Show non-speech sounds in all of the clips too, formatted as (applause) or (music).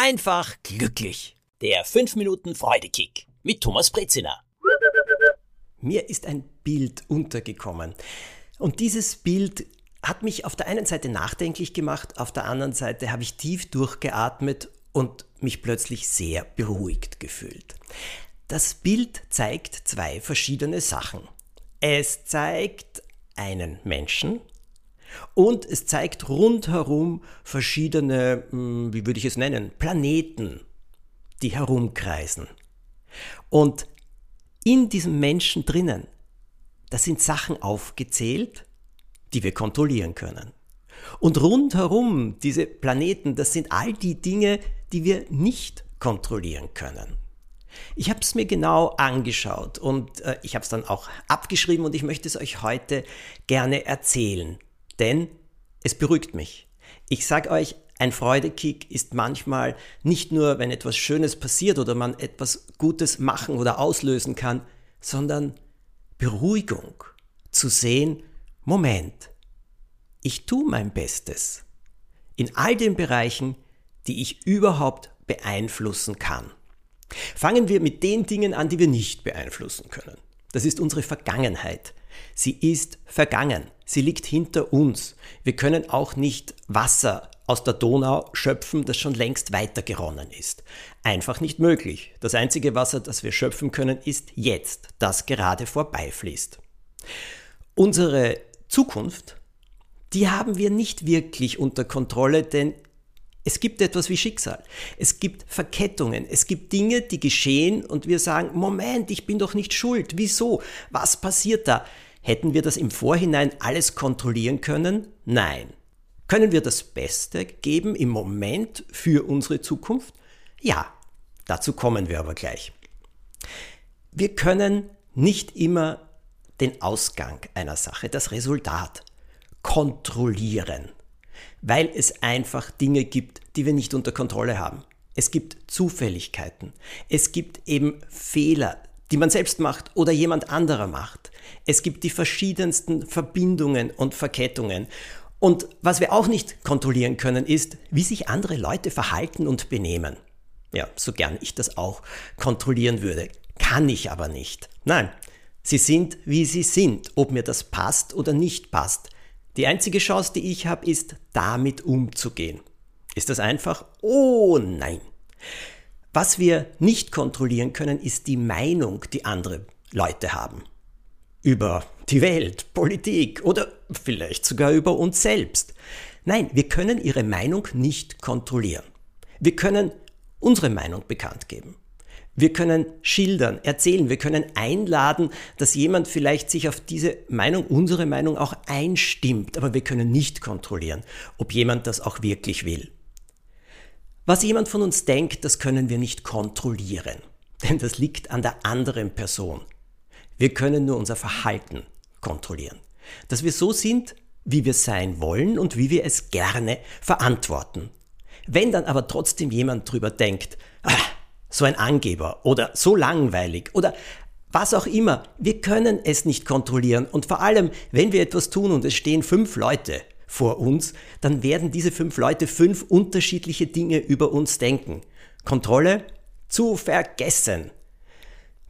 einfach glücklich. Der 5 Minuten Freudekick mit Thomas Brezina. Mir ist ein Bild untergekommen. Und dieses Bild hat mich auf der einen Seite nachdenklich gemacht, auf der anderen Seite habe ich tief durchgeatmet und mich plötzlich sehr beruhigt gefühlt. Das Bild zeigt zwei verschiedene Sachen. Es zeigt einen Menschen und es zeigt rundherum verschiedene, hm, wie würde ich es nennen, Planeten, die herumkreisen. Und in diesem Menschen drinnen, da sind Sachen aufgezählt, die wir kontrollieren können. Und rundherum, diese Planeten, das sind all die Dinge, die wir nicht kontrollieren können. Ich habe es mir genau angeschaut und äh, ich habe es dann auch abgeschrieben und ich möchte es euch heute gerne erzählen, denn es beruhigt mich. Ich sage euch, ein Freudekick ist manchmal nicht nur, wenn etwas Schönes passiert oder man etwas Gutes machen oder auslösen kann, sondern Beruhigung zu sehen, Moment, ich tue mein Bestes in all den Bereichen, die ich überhaupt beeinflussen kann. Fangen wir mit den Dingen an, die wir nicht beeinflussen können. Das ist unsere Vergangenheit. Sie ist vergangen. Sie liegt hinter uns. Wir können auch nicht Wasser aus der Donau schöpfen, das schon längst weitergeronnen ist. Einfach nicht möglich. Das einzige Wasser, das wir schöpfen können, ist jetzt, das gerade vorbeifließt. Unsere Zukunft, die haben wir nicht wirklich unter Kontrolle, denn es gibt etwas wie Schicksal. Es gibt Verkettungen. Es gibt Dinge, die geschehen und wir sagen, Moment, ich bin doch nicht schuld. Wieso? Was passiert da? Hätten wir das im Vorhinein alles kontrollieren können? Nein. Können wir das Beste geben im Moment für unsere Zukunft? Ja, dazu kommen wir aber gleich. Wir können nicht immer den Ausgang einer Sache, das Resultat kontrollieren weil es einfach Dinge gibt, die wir nicht unter Kontrolle haben. Es gibt Zufälligkeiten. Es gibt eben Fehler, die man selbst macht oder jemand anderer macht. Es gibt die verschiedensten Verbindungen und Verkettungen. Und was wir auch nicht kontrollieren können, ist, wie sich andere Leute verhalten und benehmen. Ja, so gern ich das auch kontrollieren würde. Kann ich aber nicht. Nein, sie sind, wie sie sind, ob mir das passt oder nicht passt. Die einzige Chance, die ich habe, ist, damit umzugehen. Ist das einfach? Oh nein. Was wir nicht kontrollieren können, ist die Meinung, die andere Leute haben. Über die Welt, Politik oder vielleicht sogar über uns selbst. Nein, wir können ihre Meinung nicht kontrollieren. Wir können unsere Meinung bekannt geben. Wir können schildern, erzählen, wir können einladen, dass jemand vielleicht sich auf diese Meinung, unsere Meinung auch einstimmt, aber wir können nicht kontrollieren, ob jemand das auch wirklich will. Was jemand von uns denkt, das können wir nicht kontrollieren, (laughs) denn das liegt an der anderen Person. Wir können nur unser Verhalten kontrollieren. Dass wir so sind, wie wir sein wollen und wie wir es gerne verantworten. Wenn dann aber trotzdem jemand drüber denkt, ah, so ein Angeber oder so langweilig oder was auch immer. Wir können es nicht kontrollieren. Und vor allem, wenn wir etwas tun und es stehen fünf Leute vor uns, dann werden diese fünf Leute fünf unterschiedliche Dinge über uns denken. Kontrolle zu vergessen.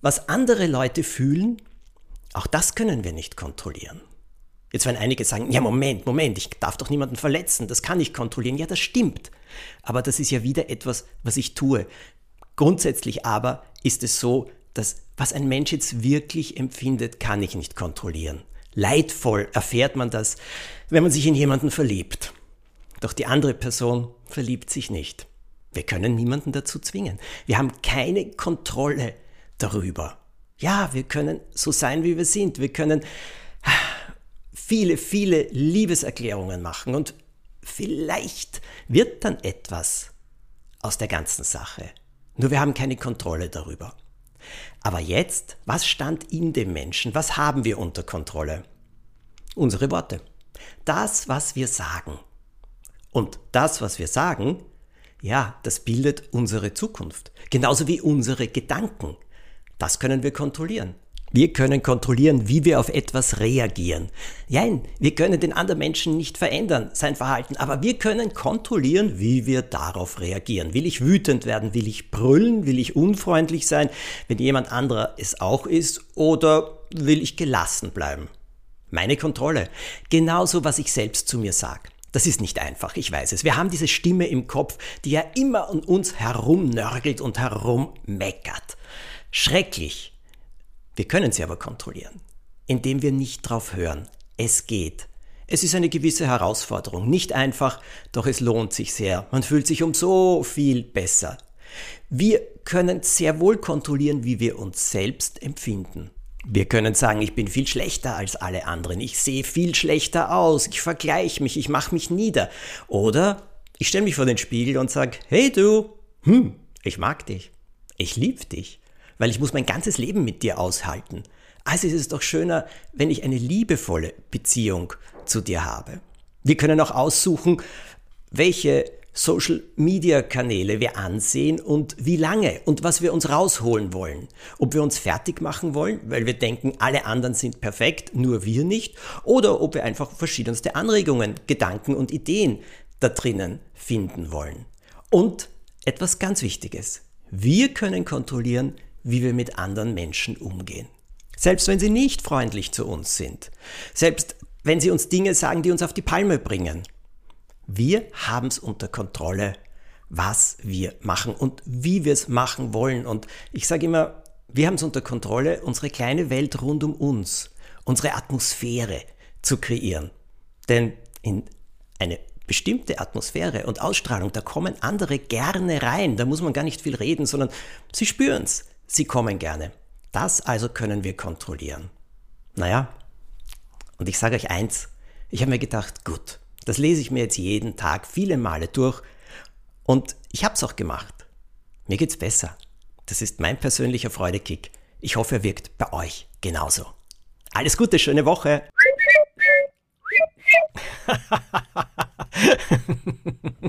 Was andere Leute fühlen, auch das können wir nicht kontrollieren. Jetzt werden einige sagen, ja Moment, Moment, ich darf doch niemanden verletzen, das kann ich kontrollieren. Ja, das stimmt. Aber das ist ja wieder etwas, was ich tue. Grundsätzlich aber ist es so, dass was ein Mensch jetzt wirklich empfindet, kann ich nicht kontrollieren. Leidvoll erfährt man das, wenn man sich in jemanden verliebt. Doch die andere Person verliebt sich nicht. Wir können niemanden dazu zwingen. Wir haben keine Kontrolle darüber. Ja, wir können so sein, wie wir sind. Wir können viele, viele Liebeserklärungen machen und vielleicht wird dann etwas aus der ganzen Sache. Nur wir haben keine Kontrolle darüber. Aber jetzt, was stand in dem Menschen? Was haben wir unter Kontrolle? Unsere Worte. Das, was wir sagen. Und das, was wir sagen, ja, das bildet unsere Zukunft. Genauso wie unsere Gedanken. Das können wir kontrollieren. Wir können kontrollieren, wie wir auf etwas reagieren. Nein, wir können den anderen Menschen nicht verändern, sein Verhalten, aber wir können kontrollieren, wie wir darauf reagieren. Will ich wütend werden? Will ich brüllen? Will ich unfreundlich sein, wenn jemand anderer es auch ist? Oder will ich gelassen bleiben? Meine Kontrolle. Genauso, was ich selbst zu mir sage. Das ist nicht einfach, ich weiß es. Wir haben diese Stimme im Kopf, die ja immer an uns herumnörgelt und herummeckert. Schrecklich. Wir können sie aber kontrollieren, indem wir nicht drauf hören. Es geht. Es ist eine gewisse Herausforderung. Nicht einfach, doch es lohnt sich sehr. Man fühlt sich um so viel besser. Wir können sehr wohl kontrollieren, wie wir uns selbst empfinden. Wir können sagen, ich bin viel schlechter als alle anderen, ich sehe viel schlechter aus, ich vergleiche mich, ich mache mich nieder. Oder ich stelle mich vor den Spiegel und sage, hey du, hm, ich mag dich, ich liebe dich weil ich muss mein ganzes Leben mit dir aushalten. Also ist es doch schöner, wenn ich eine liebevolle Beziehung zu dir habe. Wir können auch aussuchen, welche Social Media Kanäle wir ansehen und wie lange und was wir uns rausholen wollen. Ob wir uns fertig machen wollen, weil wir denken, alle anderen sind perfekt, nur wir nicht, oder ob wir einfach verschiedenste Anregungen, Gedanken und Ideen da drinnen finden wollen. Und etwas ganz Wichtiges. Wir können kontrollieren, wie wir mit anderen Menschen umgehen. Selbst wenn sie nicht freundlich zu uns sind. Selbst wenn sie uns Dinge sagen, die uns auf die Palme bringen. Wir haben es unter Kontrolle, was wir machen und wie wir es machen wollen. Und ich sage immer, wir haben es unter Kontrolle, unsere kleine Welt rund um uns, unsere Atmosphäre zu kreieren. Denn in eine bestimmte Atmosphäre und Ausstrahlung, da kommen andere gerne rein. Da muss man gar nicht viel reden, sondern sie spüren es. Sie kommen gerne. Das also können wir kontrollieren. Naja, und ich sage euch eins, ich habe mir gedacht, gut, das lese ich mir jetzt jeden Tag viele Male durch und ich habe es auch gemacht. Mir geht's besser. Das ist mein persönlicher Freudekick. Ich hoffe, er wirkt bei euch genauso. Alles Gute, schöne Woche. (laughs)